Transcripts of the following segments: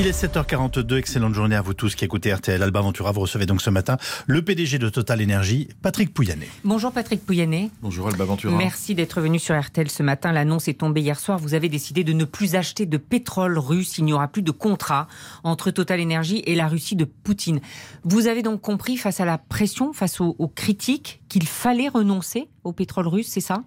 Il est 7h42, excellente journée à vous tous qui écoutez RTL. Alba Ventura, vous recevez donc ce matin le PDG de Total Energy, Patrick Pouyanné. Bonjour Patrick Pouyanné. Bonjour Alba Ventura. Merci d'être venu sur RTL ce matin. L'annonce est tombée hier soir. Vous avez décidé de ne plus acheter de pétrole russe. Il n'y aura plus de contrat entre Total Energy et la Russie de Poutine. Vous avez donc compris face à la pression, face aux, aux critiques, qu'il fallait renoncer au pétrole russe, c'est ça?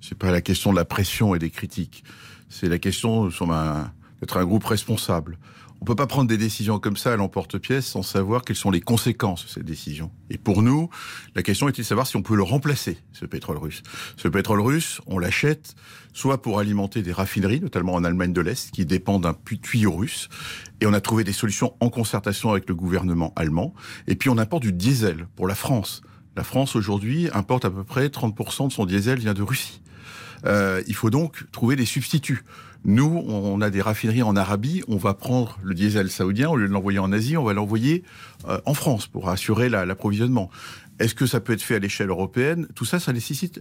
C'est pas la question de la pression et des critiques. C'est la question d'être un groupe responsable. On peut pas prendre des décisions comme ça à l'emporte-pièce sans savoir quelles sont les conséquences de ces décisions. Et pour nous, la question était de savoir si on peut le remplacer, ce pétrole russe? Ce pétrole russe, on l'achète soit pour alimenter des raffineries, notamment en Allemagne de l'Est, qui dépendent d'un tuyau russe. Et on a trouvé des solutions en concertation avec le gouvernement allemand. Et puis on importe du diesel pour la France. La France aujourd'hui importe à peu près 30% de son diesel vient de Russie. Euh, il faut donc trouver des substituts. Nous, on a des raffineries en Arabie, on va prendre le diesel saoudien, au lieu de l'envoyer en Asie, on va l'envoyer euh, en France pour assurer l'approvisionnement. Est-ce que ça peut être fait à l'échelle européenne? Tout ça, ça nécessite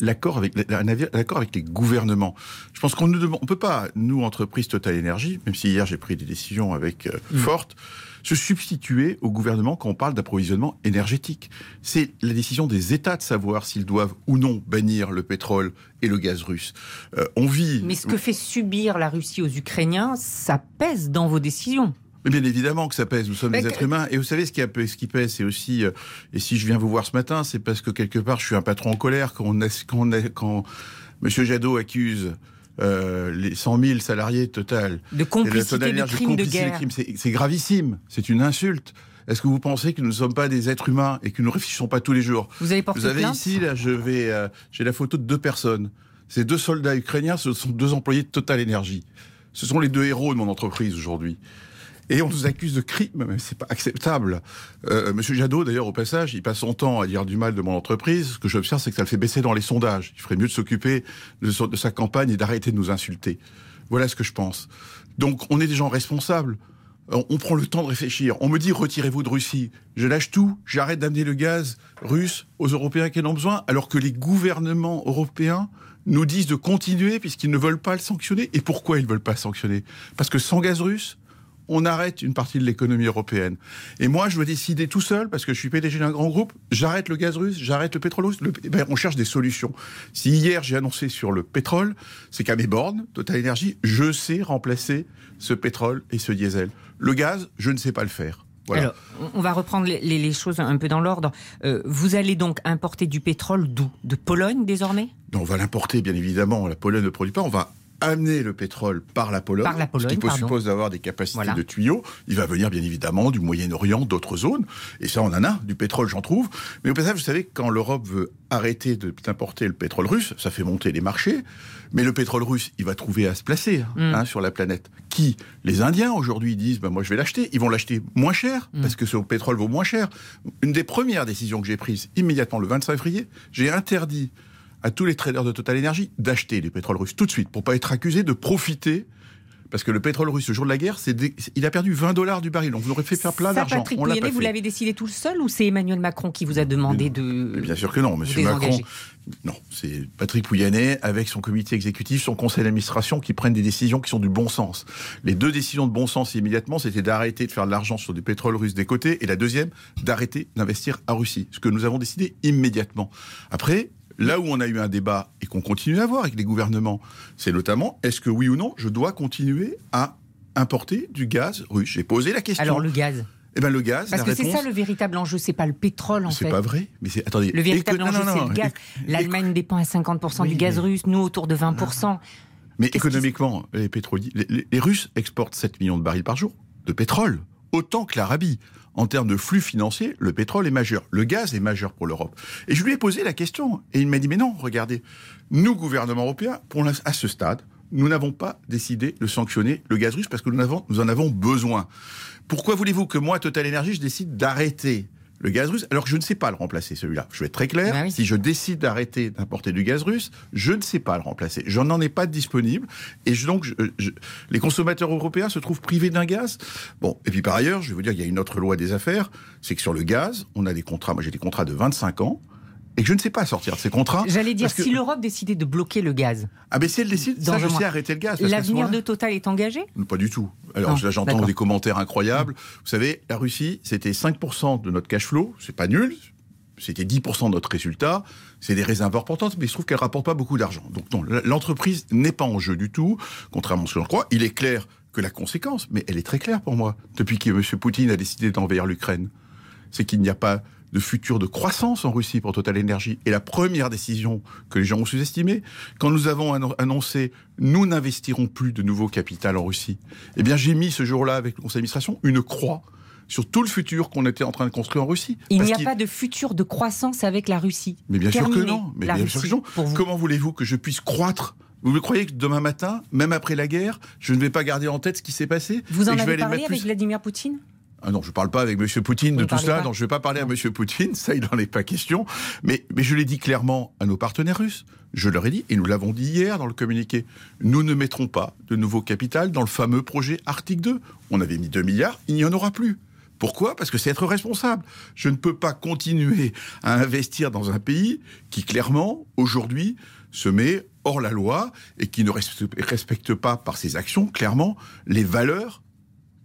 l'accord avec, l'accord avec les gouvernements. Je pense qu'on ne on peut pas, nous, entreprise Total Énergie, même si hier j'ai pris des décisions avec euh, mmh. fortes, se substituer au gouvernement quand on parle d'approvisionnement énergétique. C'est la décision des États de savoir s'ils doivent ou non bannir le pétrole et le gaz russe. Euh, on vit. Mais ce que fait subir la Russie aux Ukrainiens, ça pèse dans vos décisions. Mais bien évidemment que ça pèse. Nous sommes des êtres humains. Et vous savez, ce qui, ce qui pèse, c'est aussi. Euh, et si je viens vous voir ce matin, c'est parce que quelque part, je suis un patron en colère. Quand, on quand, quand M. Jadot accuse euh, les 100 000 salariés total. De complicité de crimes de guerre. C'est gravissime, c'est une insulte. Est-ce que vous pensez que nous ne sommes pas des êtres humains et que nous ne réfléchissons pas tous les jours? Vous avez porté Vous avez ici, là, je vais, euh, j'ai la photo de deux personnes. Ces deux soldats ukrainiens, ce sont deux employés de Total Energy. Ce sont les deux héros de mon entreprise aujourd'hui. Et on nous accuse de crime, mais c'est pas acceptable. Euh, Monsieur Jadot, d'ailleurs, au passage, il passe son temps à dire du mal de mon entreprise. Ce que j'observe, c'est que ça le fait baisser dans les sondages. Il ferait mieux de s'occuper de, de sa campagne et d'arrêter de nous insulter. Voilà ce que je pense. Donc, on est des gens responsables. On prend le temps de réfléchir. On me dit retirez-vous de Russie. Je lâche tout, j'arrête d'amener le gaz russe aux Européens qui en ont besoin, alors que les gouvernements européens nous disent de continuer puisqu'ils ne veulent pas le sanctionner. Et pourquoi ils ne veulent pas le sanctionner? Parce que sans gaz russe, on arrête une partie de l'économie européenne. Et moi, je veux décider tout seul, parce que je suis PDG d'un grand groupe, j'arrête le gaz russe, j'arrête le pétrole russe. Ben, on cherche des solutions. Si hier j'ai annoncé sur le pétrole, c'est qu'à mes bornes, Total Energy, je sais remplacer ce pétrole et ce diesel. Le gaz, je ne sais pas le faire. Alors, on va reprendre les, choses un peu dans l'ordre. Euh, vous allez donc importer du pétrole d'où? De Pologne désormais? On va l'importer, bien évidemment. La Pologne ne produit pas. On va amener le pétrole par la Pologne, par la Pologne ce qui suppose d'avoir des capacités de tuyaux. Il va venir bien évidemment du Moyen-Orient, d'autres zones, et ça on en a, du pétrole j'en trouve. Mais au passage, vous savez, quand l'Europe veut arrêter d'importer le pétrole russe, ça fait monter les marchés, mais le pétrole russe, il va trouver à se placer hein, mm. hein, sur la planète. Qui? Les Indiens aujourd'hui disent, ben, moi je vais l'acheter, ils vont l'acheter moins cher, mm. parce que ce pétrole vaut moins cher. Une des premières décisions que j'ai prises immédiatement le 25 février, j'ai interdit à tous les traders de Total Energy d'acheter du pétrole russe tout de suite pour pas être accusés de profiter parce que le pétrole russe, le jour de la guerre, c'est il a perdu 20 dollars du baril. On vous aurait fait faire plein d'argent. Patrick Pouyanné, vous l'avez décidé tout seul ou c'est Emmanuel Macron qui vous a demandé de. Bien sûr que non, Monsieur Macron. Non, c'est Patrick Pouyanné avec son comité exécutif, son conseil d'administration qui prennent des décisions qui sont du bon sens. Les deux décisions de bon sens immédiatement, c'était d'arrêter de faire de l'argent sur du pétrole russe des côtés et la deuxième, d'arrêter d'investir à Russie. Ce que nous avons décidé immédiatement. Après, Là où on a eu un débat et qu'on continue à avoir avec les gouvernements, c'est notamment est-ce que oui ou non, je dois continuer à importer du gaz russe? J'ai posé la question. Alors le gaz eh ben le gaz. Parce que c'est ça le véritable enjeu, c'est pas le pétrole en fait. C'est pas vrai. Mais c'est attendez. Le véritable enjeu, c'est le gaz. L'Allemagne dépend à 50% du gaz russe, nous autour de 20%. Mais économiquement, les pétroliers, les Russes exportent 7 millions de barils par jour de pétrole, autant que l'Arabie en termes de flux financiers, le pétrole est majeur. Le gaz est majeur pour l'Europe. Et je lui ai posé la question. Et il m'a dit, mais non, regardez, nous, gouvernement européen, à ce stade, nous n'avons pas décidé de sanctionner le gaz russe parce que nous, nous en avons besoin. Pourquoi voulez-vous que moi, Total Energy, je décide d'arrêter le gaz russe, alors que je ne sais pas le remplacer, celui-là. Je vais être très clair. Bah si je décide d'arrêter d'importer du gaz russe, je ne sais pas le remplacer. Je n'en ai pas de disponible. Et donc, les consommateurs européens se trouvent privés d'un gaz. Bon, et puis par ailleurs, je vais vous dire, il y a une autre loi des affaires, c'est que sur le gaz, on a des contrats, moi j'ai des contrats de 25 ans, et que je ne sais pas sortir de ces contrats. J'allais dire, que- si l'Europe décidait de bloquer le gaz, Ah, mais si elle décide, ça, je sais arrêter le gaz. l'avenir de Total est engagé? Pas du tout. Alors là, j'entends des commentaires incroyables. Vous savez, la Russie, c'était 5% de notre cash flow. C'est pas nul. C'était 10% de notre résultat. C'est des réserves importantes, mais il se trouve qu'elle rapporte pas beaucoup d'argent. Donc non, l'entreprise n'est pas en jeu du tout, contrairement à ce que l'on croit. Il est clair que la conséquence, mais elle est très claire pour moi, depuis que M. Poutine a décidé d'envahir l'Ukraine, c'est qu'il n'y a pas de futur de croissance en Russie pour Total Energy. Et la première décision que les gens ont sous-estimée, quand nous avons annon- annoncé nous n'investirons plus de nouveau capital en Russie, eh bien j'ai mis ce jour-là avec le conseil d'administration une croix sur tout le futur qu'on était en train de construire en Russie. Il n'y a pas de futur de croissance avec la Russie. Mais bien sûr que non. Mais bien sûr que non. vous. Comment voulez-vous que je puisse croître? Vous croyez que demain matin, même après la guerre, je ne vais pas garder en tête ce qui s'est passé Vous en et que je vais avez parlé avec plus- Vladimir Poutine? Ah non, je parle pas avec M. Poutine Vous de ne tout pas Non, je vais pas parler à M. Poutine. Ça, il n'en est pas question. Mais, mais je l'ai dit clairement à nos partenaires russes. Je leur ai dit, et nous l'avons dit hier dans le communiqué, nous ne mettrons pas de nouveau capital dans le fameux projet Arctique 2. On avait mis 2 milliards, il n'y en aura plus. Pourquoi? Parce que c'est être responsable. Je ne peux pas continuer à investir dans un pays qui, clairement, aujourd'hui, se met hors la loi et qui ne respecte pas par ses actions, clairement, les valeurs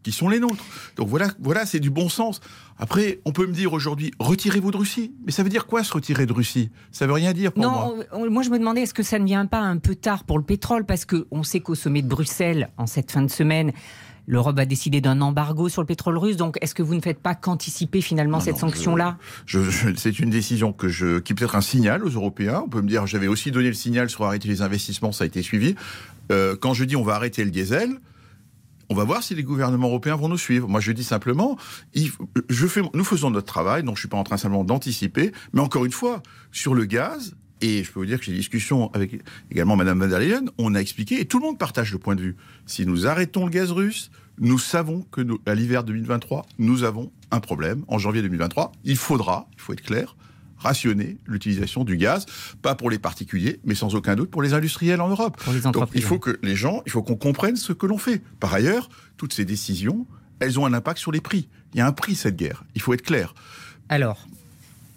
qui sont les nôtres. Donc voilà, voilà, c'est du bon sens. Après, on peut me dire aujourd'hui, retirez-vous de Russie. Mais ça veut dire quoi se retirer de Russie? Ça veut rien dire pour Non, moi. on- moi je me demandais est-ce que ça ne vient pas un peu tard pour le pétrole? Parce qu'on sait qu'au sommet de Bruxelles, en cette fin de semaine, l'Europe a décidé d'un embargo sur le pétrole russe. Donc est-ce que vous ne faites pas qu'anticiper finalement Non, cette sanction-là? c'est une décision que je, qui peut être un signal aux Européens. On peut me dire, j'avais aussi donné le signal sur arrêter les investissements, ça a été suivi. Euh, quand je dis on va arrêter le diesel, on va voir si les gouvernements européens vont nous suivre. Moi, je dis simplement, je fais, nous faisons notre travail, donc je suis pas en train simplement d'anticiper, mais encore une fois, sur le gaz, et je peux vous dire que j'ai des discussions avec également Madame van der Leyen, on a expliqué, et tout le monde partage le point de vue. Si nous arrêtons le gaz russe, nous savons que à l'hiver 2023, nous avons un problème. En janvier 2023, il faudra, il faut être clair, rationner l'utilisation du gaz, pas pour les particuliers, mais sans aucun doute pour les industriels en Europe. Pour les Donc entreprises. il faut que les gens, il faut qu'on comprenne ce que l'on fait. Par ailleurs, toutes ces décisions, elles ont un impact sur les prix. Il y a un prix cette guerre. Il faut être clair. Alors,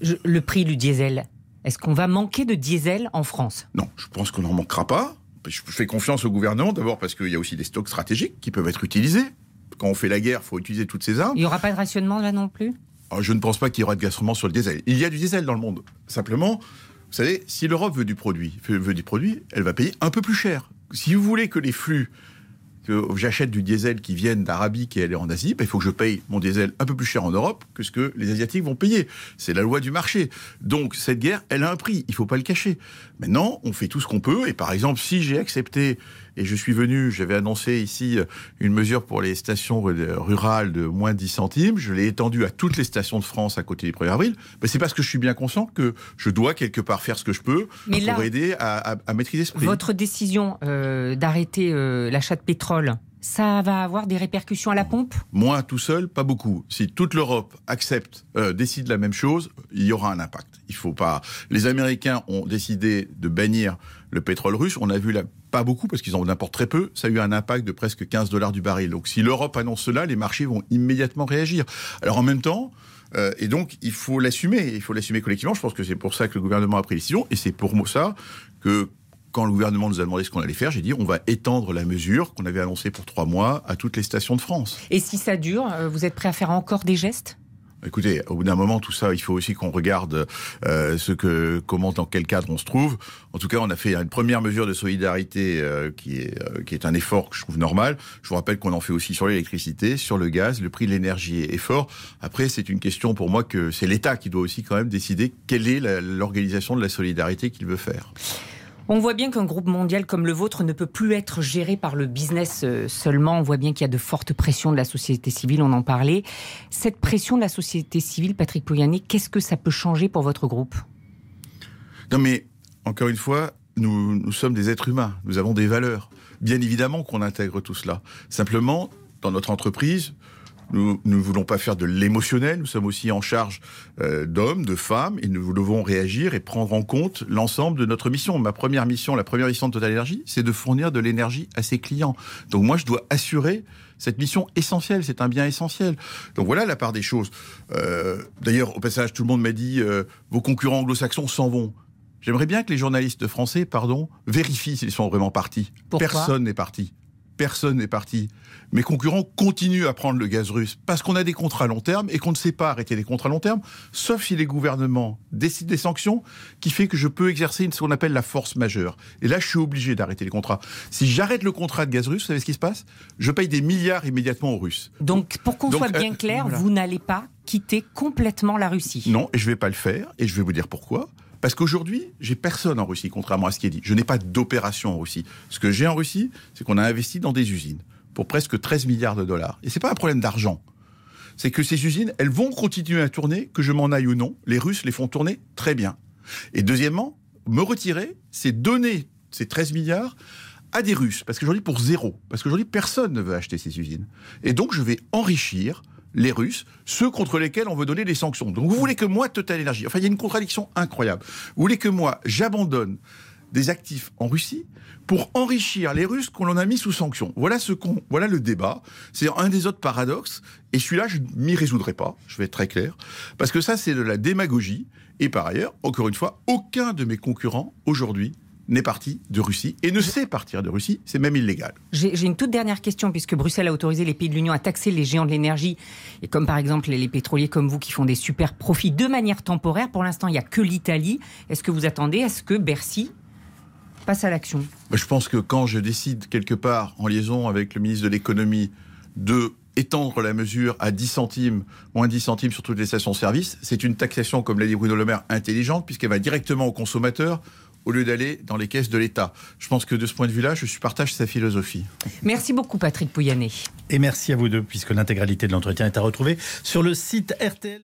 je- le prix du diesel, est-ce qu'on va manquer de diesel en France? Non, je pense qu'on n'en manquera pas. Je fais confiance au gouvernement, d'abord parce qu'il y a aussi des stocks stratégiques qui peuvent être utilisés. Quand on fait la guerre, il faut utiliser toutes ces armes. Il n'y aura pas de rationnement là non plus? Alors, je ne pense pas qu'il y aura de gastrement sur le diesel. Il y a du diesel dans le monde. Simplement, vous savez, si l'Europe veut du produit, veut du produit, elle va payer un peu plus cher. Si vous voulez que les flux, que j'achète du diesel qui viennent d'Arabie qui est en Asie, ben, il faut que je paye mon diesel un peu plus cher en Europe que ce que les Asiatiques vont payer. C'est la loi du marché. Donc cette guerre, elle a un prix. Il faut pas le cacher. Maintenant, on fait tout ce qu'on peut. Et par exemple, si j'ai accepté et je suis venu, j'avais annoncé ici une mesure pour les stations rurales de moins 10 centimes. Je l'ai étendue à toutes les stations de France à côté du 1er avril. C'est parce que je suis bien conscient que je dois quelque part faire ce que je peux Mais pour là- aider à, à- à maîtriser ce prix. Votre décision euh, d'arrêter euh, l'achat de pétrole, ça va avoir des répercussions à la pompe? Moi, tout seul, pas beaucoup. Si toute l'Europe accepte, euh, décide la même chose, il y aura un impact. Il faut pas. Les Américains ont décidé de bannir le pétrole russe. On a vu là, pas beaucoup parce qu'ils en importent très peu. Ça a eu un impact de presque 15 dollars du baril. Donc, si l'Europe annonce cela, les marchés vont immédiatement réagir. Alors, en même temps. euh, et donc, il faut l'assumer. Il faut l'assumer collectivement. Je pense que c'est pour ça que le gouvernement a pris les décisions. Et c'est pour ça que quand le gouvernement nous a demandé ce qu'on allait faire, j'ai dit on va étendre la mesure qu'on avait annoncée pour trois mois à toutes les stations de France. Et si ça dure, euh, vous êtes prêt à faire encore des gestes? Écoutez, au bout d'un moment, tout ça, il faut aussi qu'on regarde euh, ce que, comment, dans quel cadre on se trouve. En tout cas, on a fait une première mesure de solidarité euh, qui est euh, qui est un effort que je trouve normal. Je vous rappelle qu'on en fait aussi sur l'électricité, sur le gaz. Le prix de l'énergie est fort. Après, c'est une question pour moi que c'est l'État qui doit aussi quand même décider quelle est l'organisation de la solidarité qu'il veut faire. On voit bien qu'un groupe mondial comme le vôtre ne peut plus être géré par le business euh, seulement. On voit bien qu'il y a de fortes pressions de la société civile, on en parlait. Cette pression de la société civile, Patrick Pouyanné, qu'est-ce que ça peut changer pour votre groupe? Non, mais encore une fois, nous, nous sommes des êtres humains, nous avons des valeurs. Bien évidemment qu'on intègre tout cela. Simplement, dans notre entreprise, Nous ne voulons pas faire de l'émotionnel. Nous sommes aussi en charge euh, d'hommes, de femmes, et nous devons réagir et prendre en compte l'ensemble de notre mission. Ma première mission, la première mission de Total Energy, c'est de fournir de l'énergie à ses clients. Donc moi, je dois assurer cette mission essentielle, c'est un bien essentiel. Donc voilà la part des choses. Euh, D'ailleurs, au passage, tout le monde m'a dit euh, vos concurrents anglo-saxons s'en vont. J'aimerais bien que les journalistes français, pardon, vérifient s'ils sont vraiment partis. Pourquoi? Personne n'est parti personne n'est parti. Mes concurrents continuent à prendre le gaz russe parce qu'on a des contrats à long terme et qu'on ne sait pas arrêter les contrats à long terme, sauf si les gouvernements décident des sanctions qui fait que je peux exercer ce qu'on appelle la force majeure. Et là, je suis obligé d'arrêter les contrats. Si j'arrête le contrat de gaz russe, vous savez ce qui se passe? Je paye des milliards immédiatement aux Russes. Donc, pour qu'on soit bien euh, clair, voilà. vous n'allez pas quitter complètement la Russie. Non, et je vais pas le faire, et je vais vous dire pourquoi. Parce qu'aujourd'hui, j'ai personne en Russie, contrairement à ce qui est dit. Je n'ai pas d'opération en Russie. Ce que j'ai en Russie, c'est qu'on a investi dans des usines pour presque 13 milliards de dollars. Et c'est pas un problème d'argent. C'est que ces usines, elles vont continuer à tourner, que je m'en aille ou non. Les Russes les font tourner très bien. Et deuxièmement, me retirer, c'est donner ces 13 milliards à des Russes. Parce qu'aujourd'hui, pour zéro. Parce qu'aujourd'hui, personne ne veut acheter ces usines. Et donc, je vais enrichir les Russes, ceux contre lesquels on veut donner des sanctions. Donc vous voulez que moi, Total Energy, enfin il y a une contradiction incroyable, vous voulez que moi, j'abandonne des actifs en Russie pour enrichir les Russes qu'on en a mis sous sanctions. Voilà ce qu'on, voilà le débat. C'est un des autres paradoxes. Et celui-là, je m'y résoudrai pas. Je vais être très clair, parce que ça, c'est de la démagogie. Et par ailleurs, encore une fois, aucun de mes concurrents aujourd'hui n'est parti de Russie et ne sait partir de Russie. C'est même illégal. J'ai une toute dernière question, puisque Bruxelles a autorisé les pays de l'Union à taxer les géants de l'énergie, et comme par exemple les, pétroliers comme vous qui font des super profits de manière temporaire. Pour l'instant, il n'y a que l'Italie. Est-ce que vous attendez à ce que Bercy passe à l'action? Je pense que quand je décide quelque part, en liaison avec le ministre de l'économie, de étendre la mesure à 10 centimes, moins 10 centimes sur toutes les stations-service, c'est une taxation, comme l'a dit Bruno Le Maire, intelligente, puisqu'elle va directement au consommateur au lieu d'aller dans les caisses de l'État. Je pense que de ce point de vue-là, je suis- partage sa philosophie. Merci beaucoup, Patrick Pouyanné. Et merci à vous deux, puisque l'intégralité de l'entretien est à retrouver sur le site RTL.